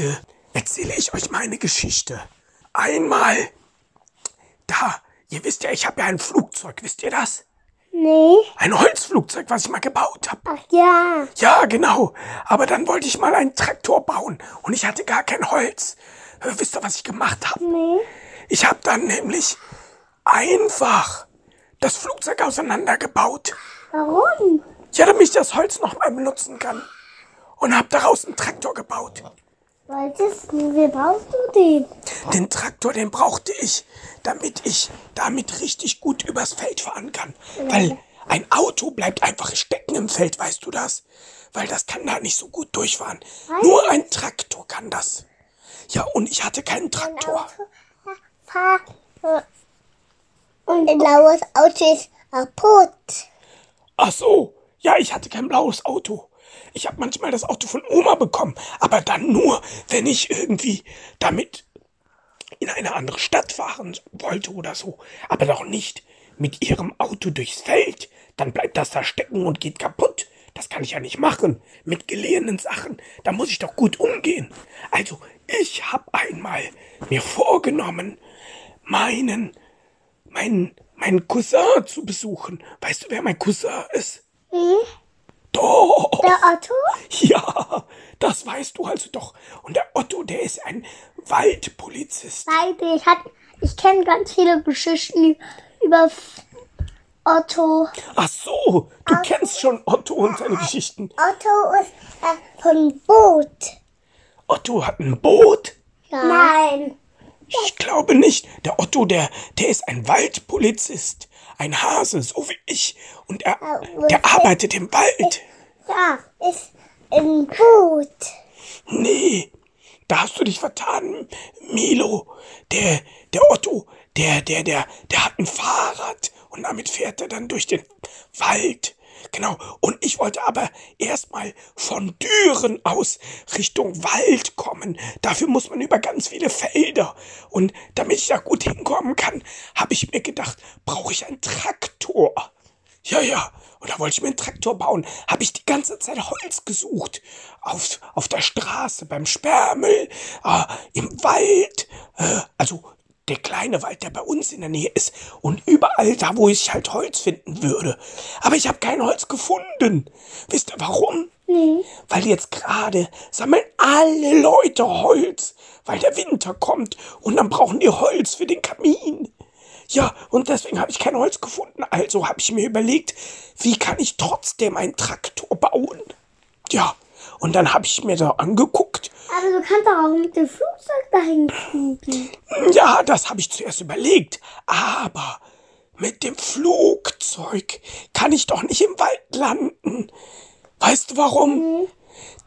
heute erzähle ich euch meine Geschichte. Einmal, da, ihr wisst ja, ich habe ja ein Flugzeug, wisst ihr das? Nee. Ein Holzflugzeug, was ich mal gebaut habe. Ach ja. Ja, genau. Aber dann wollte ich mal einen Traktor bauen und ich hatte gar kein Holz. Wisst ihr, was ich gemacht habe? Nee. Ich habe dann nämlich einfach das Flugzeug auseinandergebaut. Warum? Ja, damit ich das Holz noch mal benutzen kann. Und habe daraus einen Traktor gebaut. Wolltest du, wie brauchst du den? Den Traktor, den brauchte ich, damit ich damit richtig gut übers Feld fahren kann. Weil ein Auto bleibt einfach stecken im Feld, weißt du das? Weil das kann da nicht so gut durchfahren. Nur ein Traktor kann das. Ja, und ich hatte keinen Traktor. Fahr. Und ein blaues Auto ist kaputt. Ach so, ja, ich hatte kein blaues Auto. Ich habe manchmal das Auto von Oma bekommen, aber dann nur, wenn ich irgendwie damit in eine andere Stadt fahren wollte oder so. Aber doch nicht mit ihrem Auto durchs Feld. Dann bleibt das da stecken und geht kaputt. Das kann ich ja nicht machen. Mit geliehenen Sachen. Da muss ich doch gut umgehen. Also, ich habe einmal mir vorgenommen, meinen, meinen, meinen Cousin zu besuchen. Weißt du, wer mein Cousin ist? Hm? Doch. Der Otto? Ja, das weißt du also doch. Und der Otto, der ist ein Waldpolizist. Beide. Ich, hat- ich kenne ganz viele Geschichten über Otto. Ach so, du kennst schon Otto und seine Geschichten. Otto ist äh, von Boot. Otto hat ein Boot? Ja. Nein. Ich glaube nicht. Der Otto, der, der ist ein Waldpolizist. Ein Hase, so wie ich. Und er, der arbeitet im Wald. Ja, ist ein Boot. Nee, da hast du dich vertan, Milo. Der, der Otto, der, der, der, der hat ein Fahrrad und damit fährt er dann durch den Wald. Genau. Und ich wollte aber erstmal von Düren aus Richtung Wald kommen. Dafür muss man über ganz viele Felder. Und damit ich da gut hinkommen kann, habe ich mir gedacht, brauche ich einen Traktor. Ja, ja. Und da wollte ich mir einen Traktor bauen. Habe ich die ganze Zeit Holz gesucht. Auf, auf der Straße, beim Sperrmüll, äh, im Wald. Äh, also der kleine Wald, der bei uns in der Nähe ist. Und überall da, wo ich halt Holz finden würde. Aber ich habe kein Holz gefunden. Wisst ihr warum? Nee. Weil jetzt gerade sammeln alle Leute Holz, weil der Winter kommt und dann brauchen die Holz für den Kamin. Ja, und deswegen habe ich kein Holz gefunden. Also habe ich mir überlegt, wie kann ich trotzdem einen Traktor bauen? Ja, und dann habe ich mir da angeguckt. Du kannst doch auch mit dem Flugzeug dahin fliegen. Ja, das habe ich zuerst überlegt. Aber mit dem Flugzeug kann ich doch nicht im Wald landen. Weißt du warum?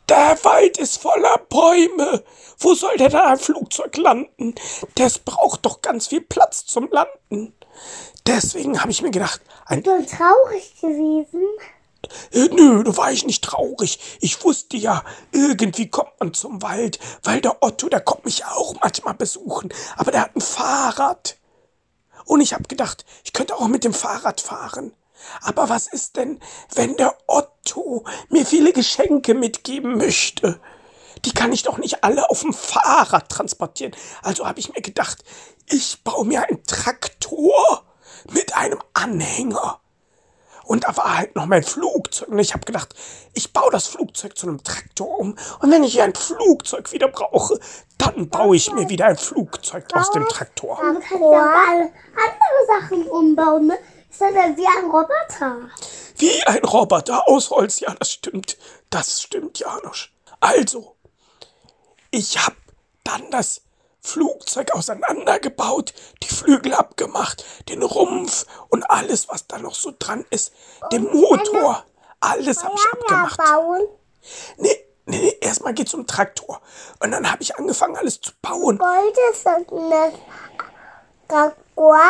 Der Wald ist voller Bäume. Wo soll denn ein Flugzeug landen? Das braucht doch ganz viel Platz zum Landen. Deswegen habe ich mir gedacht, ein Du bist traurig gewesen. Nö, da war ich nicht traurig. Ich wusste ja, irgendwie kommt man zum Wald, weil der Otto, der kommt mich auch manchmal besuchen. Aber der hat ein Fahrrad. Und ich habe gedacht, ich könnte auch mit dem Fahrrad fahren. Aber was ist denn, wenn der Otto mir viele Geschenke mitgeben möchte? Die kann ich doch nicht alle auf dem Fahrrad transportieren. Also habe ich mir gedacht, ich baue mir einen Traktor mit einem Anhänger. Und da war halt noch mein Flugzeug. Und ich habe gedacht, ich baue das Flugzeug zu einem Traktor um. Und wenn ich ein Flugzeug wieder brauche, dann baue ich mir wieder ein Flugzeug aus dem Traktor. Du kannst ja alle andere Sachen umbauen, ne? Ist das wie ein Roboter. Wie ein Roboter aus Holz. Ja, das stimmt. Das stimmt, Janusz. Also, ich habe dann das Flugzeug auseinandergebaut, die Flügel abgemacht, den Rumpf und alles, was da noch so dran ist, den Motor. Alles habe ich abgemacht. bauen. Nee, nee, nee, erstmal geht's um Traktor. Und dann habe ich angefangen, alles zu bauen. Gold ist das eine Traktor.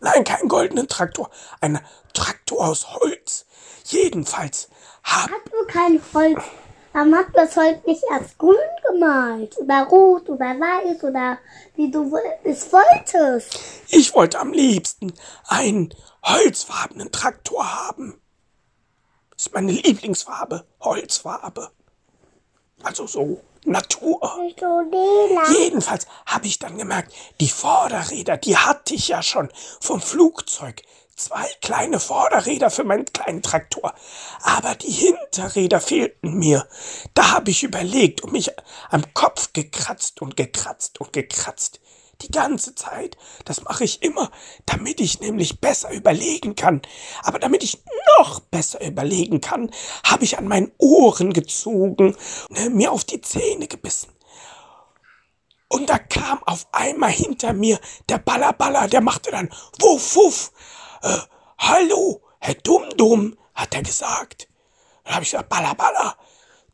Nein, keinen goldenen Traktor. Ein Traktor aus Holz. Jedenfalls habe Hast du kein Holz warum hast du das heute nicht erst grün gemalt? Oder rot oder weiß oder wie du es wolltest? Ich wollte am liebsten einen holzfarbenen Traktor haben. Das ist meine Lieblingsfarbe, Holzfarbe. Also so Natur. So. Jedenfalls habe ich dann gemerkt, die Vorderräder, die hatte ich ja schon vom Flugzeug. Zwei kleine Vorderräder für meinen kleinen Traktor. Aber die Hinterräder fehlten mir. Da habe ich überlegt und mich am Kopf gekratzt und gekratzt und gekratzt. Die ganze Zeit. Das mache ich immer, damit ich nämlich besser überlegen kann. Aber damit ich noch besser überlegen kann, habe ich an meinen Ohren gezogen, ne, mir auf die Zähne gebissen. Und da kam auf einmal hinter mir der Ballerballer, der machte dann Wuff, Wuff. Äh, hallo, Herr Dumm-Dumm, hat er gesagt. Dann habe ich gesagt, Ballerballer,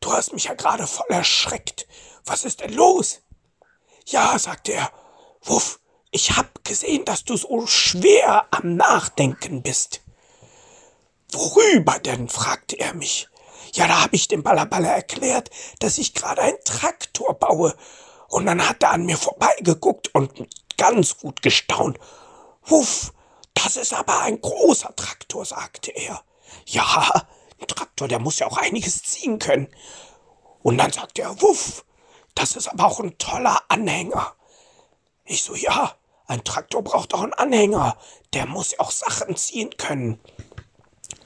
du hast mich ja gerade voll erschreckt. Was ist denn los? Ja, sagte er, Wuff, ich hab gesehen, dass du so schwer am Nachdenken bist. Worüber denn? fragte er mich. Ja, da hab ich dem Ballerballer erklärt, dass ich gerade einen Traktor baue. Und dann hat er an mir vorbeigeguckt und ganz gut gestaunt. Wuff, das ist aber ein großer Traktor, sagte er. Ja, ein Traktor, der muss ja auch einiges ziehen können. Und dann sagte er, Wuff, das ist aber auch ein toller Anhänger. Ich so, ja, ein Traktor braucht auch einen Anhänger. Der muss ja auch Sachen ziehen können.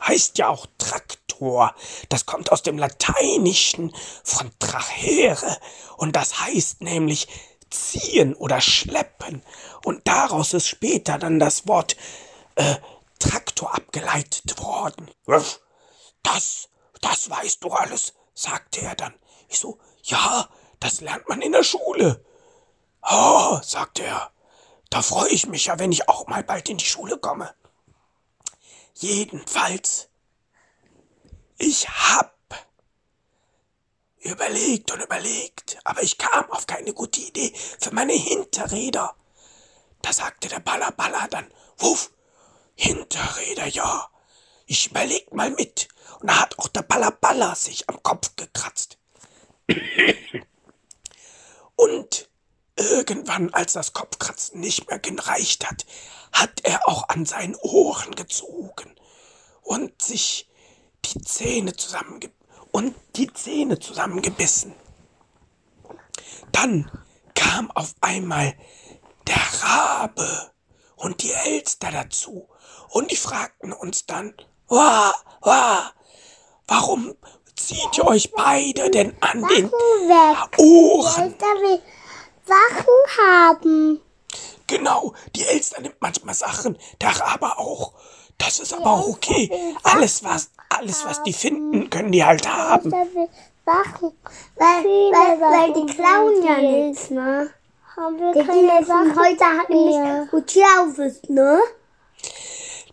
Heißt ja auch Traktor. Das kommt aus dem Lateinischen von trachere. Und das heißt nämlich ziehen oder schleppen. Und daraus ist später dann das Wort äh, Traktor abgeleitet worden. Das, das weißt du alles, sagte er dann. Ich so, ja, das lernt man in der Schule. Oh, sagte er, da freue ich mich ja, wenn ich auch mal bald in die Schule komme. Jedenfalls, ich hab überlegt und überlegt, aber ich kam auf keine gute Idee für meine Hinterräder. Da sagte der Baller Baller dann, Wuff, Hinterräder, ja. Ich überleg mal mit. Und da hat auch der Baller Baller sich am Kopf gekratzt. Und Irgendwann, als das Kopfkratzen nicht mehr gereicht hat, hat er auch an seinen Ohren gezogen und sich die Zähne zusammenge und die Zähne zusammengebissen. Dann kam auf einmal der Rabe und die Elster dazu und die fragten uns dann, Wah, wah, warum zieht ihr euch beide denn an den Ohren? Sachen haben. Genau, die Elster nimmt manchmal Sachen, der Rabe auch. Das ist aber auch okay. Alles was, alles was die finden, können die halt haben. Sachen. Weil, weil, weil die klauen ja nichts, ne? Haben wir die keine Sachen heute hat nämlich gut ist, ne?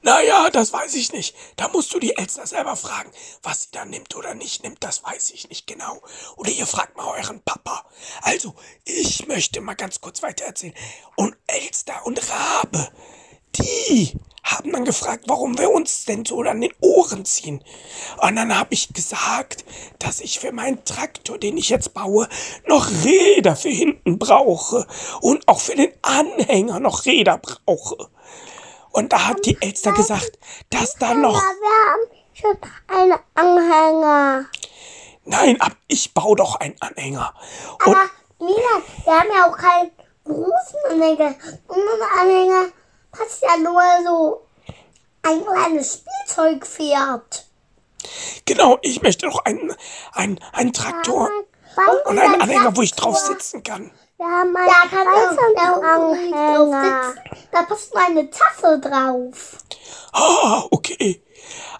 Naja, das weiß ich nicht. Da musst du die Elster selber fragen. Was sie da nimmt oder nicht nimmt, das weiß ich nicht genau. Oder ihr fragt mal euren Papa. Also, ich möchte mal ganz kurz weiter erzählen. Und Elster und Rabe, die haben dann gefragt, warum wir uns denn so an den Ohren ziehen. Und dann habe ich gesagt, dass ich für meinen Traktor, den ich jetzt baue, noch Räder für hinten brauche. Und auch für den Anhänger noch Räder brauche. Und da hat die Elster gesagt, dass da noch. Wir haben schon einen Anhänger. Nein, ab, ich baue doch einen Anhänger. Und Aber Mila, wir haben ja auch keinen großen Anhänger. Unser Anhänger passt ja nur so ein kleines Spielzeugpferd. genau, ich möchte doch einen, einen, einen Traktor und einen Anhänger, wo ich drauf sitzen kann. Wir haben einen ja, kann auch Anhänger. Da passt nur eine Tasse drauf. Ah, okay.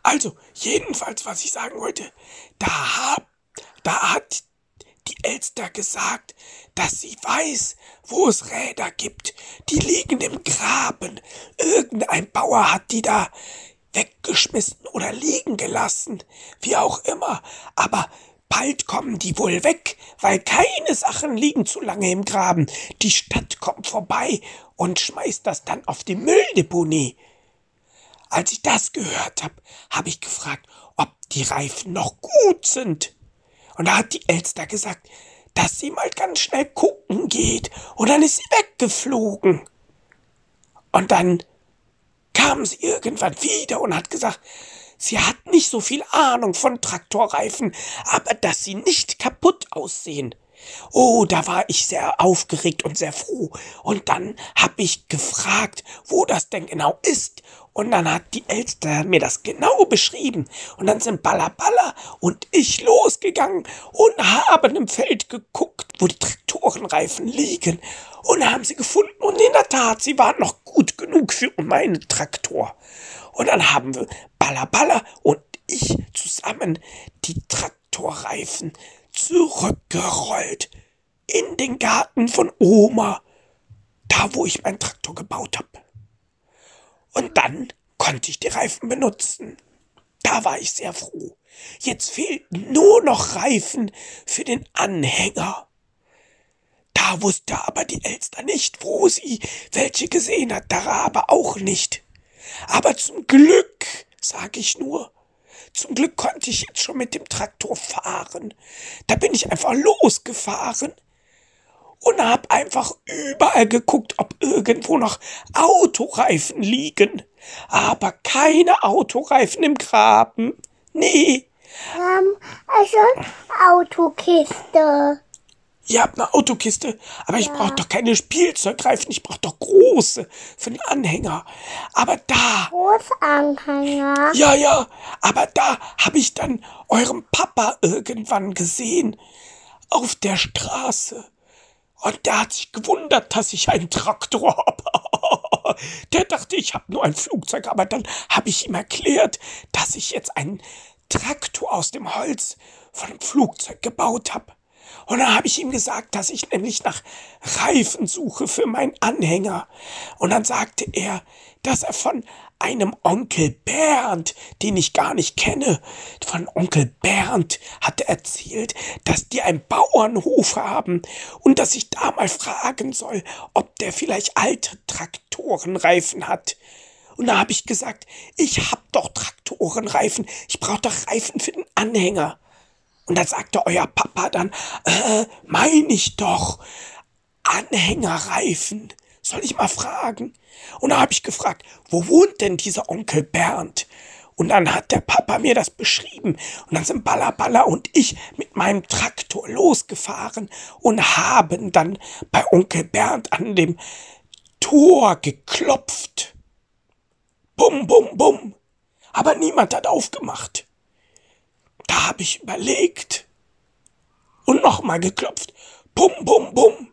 Also, jedenfalls, was ich sagen wollte, da, hab, da hat die Elster gesagt, dass sie weiß, wo es Räder gibt. Die liegen im Graben. Irgendein Bauer hat die da weggeschmissen oder liegen gelassen. Wie auch immer. Aber Bald kommen die wohl weg, weil keine Sachen liegen zu lange im Graben. Die Stadt kommt vorbei und schmeißt das dann auf die Mülldeponie. Als ich das gehört habe, habe ich gefragt, ob die Reifen noch gut sind. Und da hat die Elster gesagt, dass sie mal ganz schnell gucken geht. Und dann ist sie weggeflogen. Und dann kam sie irgendwann wieder und hat gesagt, sie hat nicht so viel Ahnung von Traktorreifen, aber dass sie nicht kaputt aussehen. Oh, da war ich sehr aufgeregt und sehr froh. Und dann hab ich gefragt, wo das denn genau ist. Und dann hat die Elster mir das genau beschrieben. Und dann sind Ballaballa und ich losgegangen und haben im Feld geguckt, wo die Traktorenreifen liegen. Und haben sie gefunden. Und in der Tat, sie waren noch gut genug für meinen Traktor. Und dann haben wir Ballaballa und ich zusammen die Traktorreifen zurückgerollt in den Garten von Oma, da wo ich meinen Traktor gebaut habe. Und dann konnte ich die Reifen benutzen. Da war ich sehr froh. Jetzt fehlten nur noch Reifen für den Anhänger. Da wusste aber die Elster nicht, wo sie welche gesehen hat, der Rabe auch nicht. Aber zum Glück, sag ich nur, zum Glück konnte ich jetzt schon mit dem Traktor fahren. Da bin ich einfach losgefahren und hab einfach überall geguckt, ob irgendwo noch Autoreifen liegen. Aber keine Autoreifen im Graben. Nee. Ähm, also Autokiste. Ihr habt eine Autokiste, aber ich ja. brauche doch keine Spielzeugreifen, ich brauche doch große für den Anhänger. Aber da. Großanhänger? Ja, ja, aber da habe ich dann eurem Papa irgendwann gesehen. Auf der Straße. Und der hat sich gewundert, dass ich einen Traktor habe. Der dachte, ich habe nur ein Flugzeug, aber dann habe ich ihm erklärt, dass ich jetzt einen Traktor aus dem Holz von einem Flugzeug gebaut habe. Und dann habe ich ihm gesagt, dass ich nämlich nach Reifen suche für meinen Anhänger. Und dann sagte er, dass er von einem Onkel Bernd, den ich gar nicht kenne, von Onkel Bernd hatte erzählt, dass die einen Bauernhof haben und dass ich da mal fragen soll, ob der vielleicht alte Traktorenreifen hat. Und da habe ich gesagt, ich hab doch Traktorenreifen, ich brauche doch Reifen für den Anhänger. Und da sagte euer Papa dann, äh, mein ich doch, Anhängerreifen. Soll ich mal fragen? Und da habe ich gefragt, wo wohnt denn dieser Onkel Bernd? Und dann hat der Papa mir das beschrieben. Und dann sind Balla und ich mit meinem Traktor losgefahren und haben dann bei Onkel Bernd an dem Tor geklopft. Bum, bum, bum. Aber niemand hat aufgemacht. Da habe ich überlegt und nochmal geklopft. Bum, bum, bum.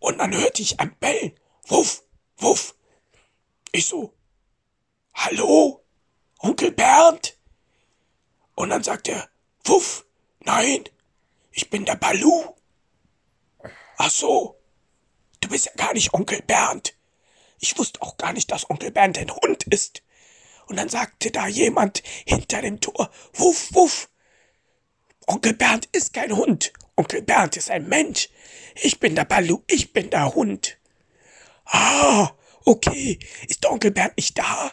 Und dann hörte ich ein Bellen. Wuff, wuff. Ich so, hallo, Onkel Bernd? Und dann sagt er, wuff, nein, ich bin der Balu. Ach so, du bist ja gar nicht Onkel Bernd. Ich wusste auch gar nicht, dass Onkel Bernd ein Hund ist. Und dann sagte da jemand hinter dem Tor, wuff, wuff. Onkel Bernd ist kein Hund. Onkel Bernd ist ein Mensch. Ich bin der Balu, ich bin der Hund. Ah, okay. Ist der Onkel Bernd nicht da?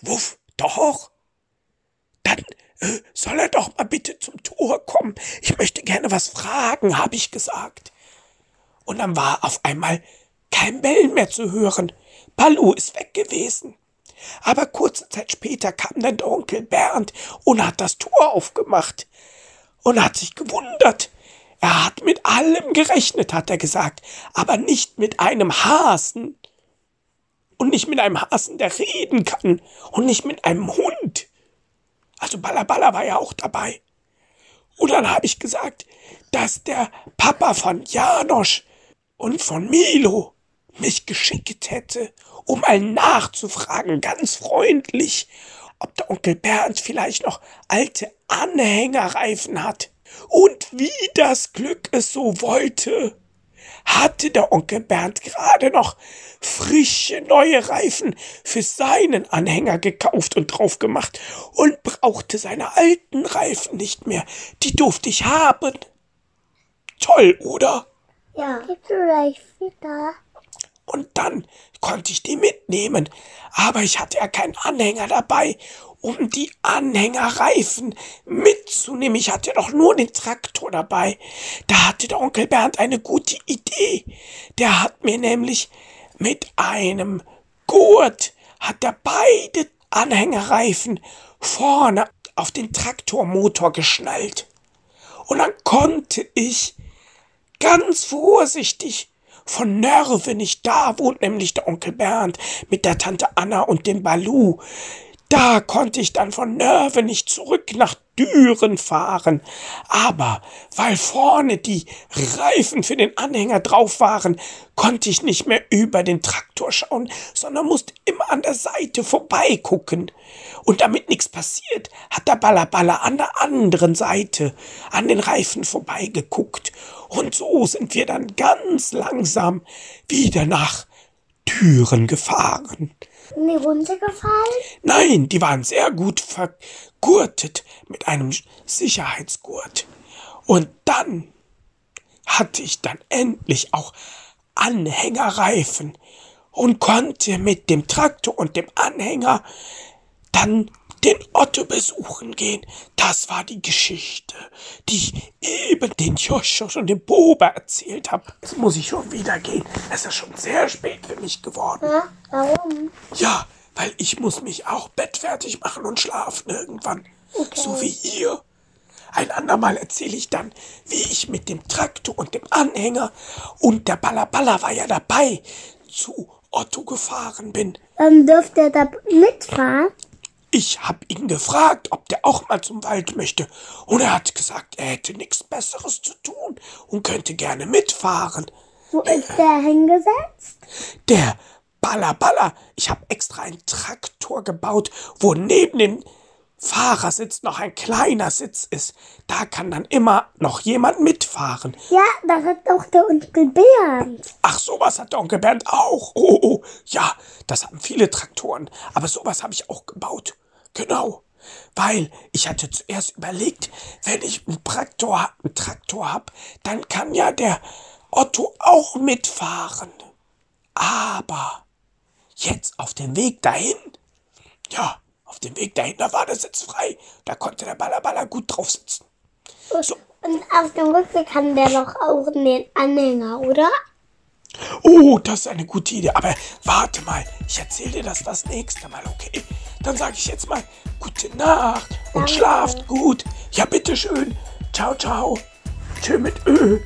Wuff, doch. Dann äh, soll er doch mal bitte zum Tor kommen. Ich möchte gerne was fragen, habe ich gesagt. Und dann war auf einmal kein Bellen mehr zu hören. Balu ist weg gewesen. Aber kurze Zeit später kam dann der Onkel Bernd und hat das Tor aufgemacht und hat sich gewundert. Er hat mit allem gerechnet, hat er gesagt, aber nicht mit einem Hasen. Und nicht mit einem Hasen, der reden kann. Und nicht mit einem Hund. Also Ballaballa war ja auch dabei. Und dann habe ich gesagt, dass der Papa von Janosch und von Milo mich geschickt hätte, um mal nachzufragen, ganz freundlich, ob der Onkel Bernd vielleicht noch alte Anhängerreifen hat. Und wie das Glück es so wollte, hatte der Onkel Bernd gerade noch frische neue Reifen für seinen Anhänger gekauft und drauf gemacht und brauchte seine alten Reifen nicht mehr. Die durfte ich haben. Toll, oder? Ja. Und dann konnte ich die mitnehmen. Aber ich hatte ja keinen Anhänger dabei, um die Anhängerreifen mitzunehmen. Ich hatte doch nur den Traktor dabei. Da hatte der Onkel Bernd eine gute Idee. Der hat mir nämlich mit einem Gurt, hat er beide Anhängerreifen vorne auf den Traktormotor geschnallt. Und dann konnte ich ganz vorsichtig von Nörve nicht da wohnt nämlich der Onkel Bernd mit der Tante Anna und dem Balu. Da konnte ich dann von Nörve nicht zurück nach Düren fahren. Aber weil vorne die Reifen für den Anhänger drauf waren, konnte ich nicht mehr über den Traktor schauen, sondern musste immer an der Seite vorbeigucken. Und damit nichts passiert, hat der Ballaballa an der anderen Seite an den Reifen vorbeigeguckt. Und so sind wir dann ganz langsam wieder nach Düren gefahren. Die runtergefallen? Nein, die waren sehr gut vergurtet mit einem Sicherheitsgurt. Und dann hatte ich dann endlich auch Anhängerreifen und konnte mit dem Traktor und dem Anhänger dann den Otto besuchen gehen. Das war die Geschichte, die ich eben den Joschos und dem Boba erzählt habe. Jetzt muss ich schon wieder gehen. Es ist schon sehr spät für mich geworden. Ja, warum? Ja, weil ich muss mich auch bettfertig machen und schlafen irgendwann. Okay. So wie ihr. Ein andermal erzähle ich dann, wie ich mit dem Traktor und dem Anhänger und der Ballaballa war ja dabei zu Otto gefahren bin. Dann dürft ihr da mitfahren? Ich hab ihn gefragt, ob der auch mal zum Wald möchte, und er hat gesagt, er hätte nichts Besseres zu tun und könnte gerne mitfahren. Wo ist der hingesetzt? Der Baller Baller, ich hab extra einen Traktor gebaut, wo neben dem Fahrersitz noch ein kleiner Sitz ist. Da kann dann immer noch jemand mitfahren. Ja, das hat doch der Onkel Bernd. Ach, sowas hat der Onkel Bernd auch. Oh, oh, ja, das haben viele Traktoren. Aber sowas habe ich auch gebaut. Genau. Weil ich hatte zuerst überlegt, wenn ich einen Traktor, einen Traktor hab, dann kann ja der Otto auch mitfahren. Aber jetzt auf dem Weg dahin, ja, auf dem Weg dahin, da war der Sitz frei. Da konnte der Ballerballer gut drauf sitzen. So. Und auf dem Rückweg kann der doch auch den Anhänger, oder? Oh, das ist eine gute Idee. Aber warte mal, ich erzähle dir das das nächste Mal, okay? Dann sage ich jetzt mal gute Nacht und schlaft gut. Ja, bitteschön. Ciao, ciao. Tschö mit Ö.